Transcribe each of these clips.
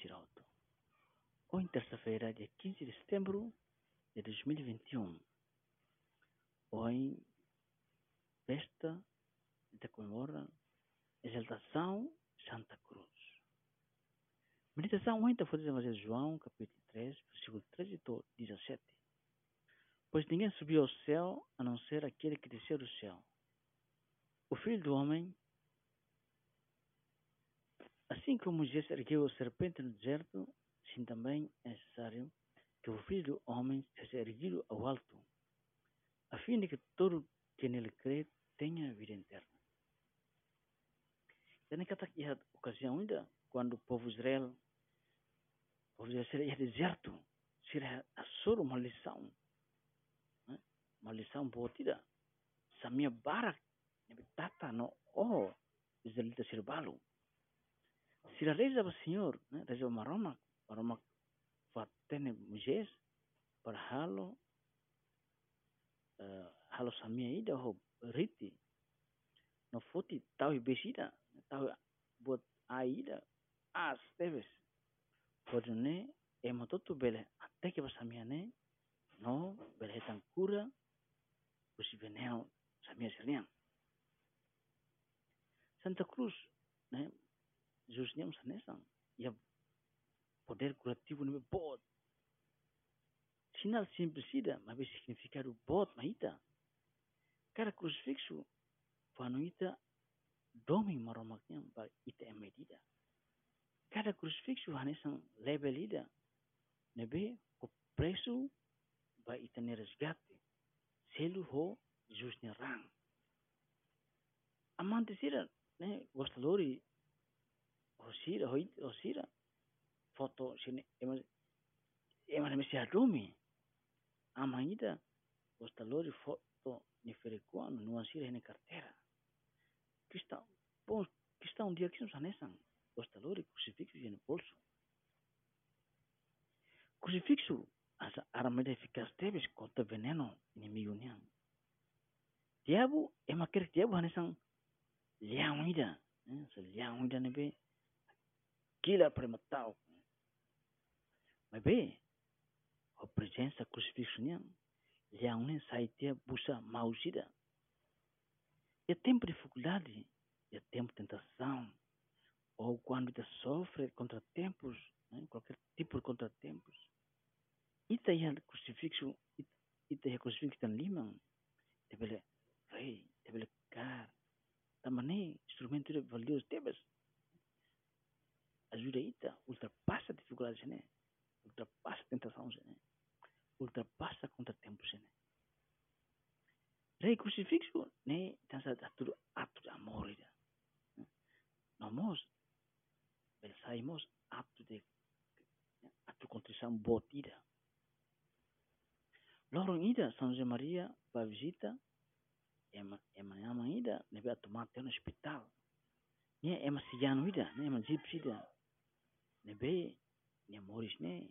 Siroto. Hoje, terça-feira, dia 15 de setembro de 2021. Hoje, festa de comemora exaltação Santa Cruz. Meditação hoje foi do de João, capítulo 3, versículo 13 e 17. Pois ninguém subiu ao céu a não ser aquele que desceu do céu. O Filho do Homem Assim como Moisés ergueu a serpente no deserto, assim também é necessário que o Filho do Homem seja erguido ao alto, a fim de que todo que nele crê tenha vida eterna. E naquela ocasião ainda, quando o povo de Israel, o povo Israel ia deserto, seria a sua uma lição, né? uma lição boa tida. Samia barak, tata no oh, Israelita sirbalu. Sila reza ba senhor, né? Reza maroma, maroma fatene mujes para halo uh, halo samia ida ho riti. No foti tau besida, tau buat aida as teves. Podune emo totu bele ateke ba samia ne no bele hetan kura usi beneo samia serniang. Santa Cruz, né? Jusnya msanesang ya poder curativo no bot. Sinal simplicida mas significado bot maita cara crucifixo fanuita domi maromaknya ba ita é medida cada crucifixo hanesang levelida nebe o preço ba ita ne resgate selu ho jusnya rang. Amante sira ne gostalori Osira, Osira, foto sini, emas, emas mesi adumi. Ama ida, lori foto ni ferekuano, nuansira hene cartera. Kista, bom, kista um dia que nos anesan, lori crucifixo hene bolso. Crucifixo, asa arma eficaz tebes contra veneno inimigo niang. Diabo, ema quer diabo hanesan liang ida, eh, se liang ida nebe, killer prematural. Mas bem, a presença crucifixiana já é não ensaio de é busca maugida. E de dificuldade, e de tentação, ou quando você sofre contratempos, né? qualquer tipo de contratempos, e é a crucifixo, e tem a crucifixo em Lima, te vele rei, te vele car, também instrumento de valioso, ita ultrapassa dificuldades né ultrapassa tentações né ultrapassa contratempos né rei crucifixo né dança tudo ato de amor ida nós pensamos ato de ato contrição botida Lorong ida São José Maria para visita ema ema ema ida nebe a tomar até no hospital né ema sijano ida né ema gypsy ida Nebre, Nemores, né?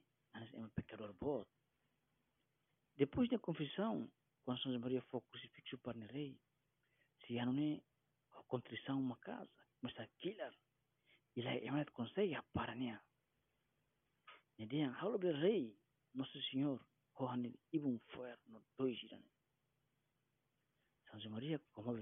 pecador Depois da confissão, quando Santa Maria foi crucificada para Nerei, se já não é a contrição uma casa, mas aquilo, e lá é uma consegue para né. Nedean, halo do rei, nosso senhor, Johanel, ibum foi no dois né? irane. Santa Maria, como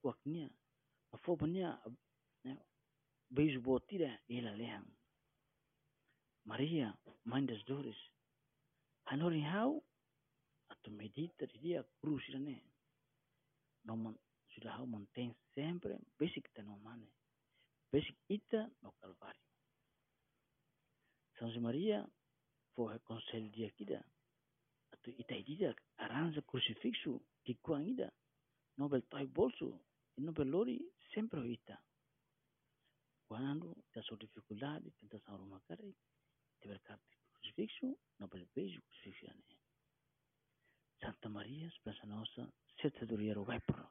bakuak nia a fo bania ne beijo botira ela leang Maria mãe das dores hanori hau atu medita di dia cruz ne não sudah hau mantém sempre basic ta no mane basic ita no calvário São Maria foi conselho dia kita tu ita ida arranza crucifixo que quando ida nobel tai bolso Não pelori sempre a vida. Quando da sua dificuldade, tentação arruma cara, tiver carta de crucifixo, não pelo beijo crucifixione. Santa Maria, Esperança Nossa, sete sabedoria rogai por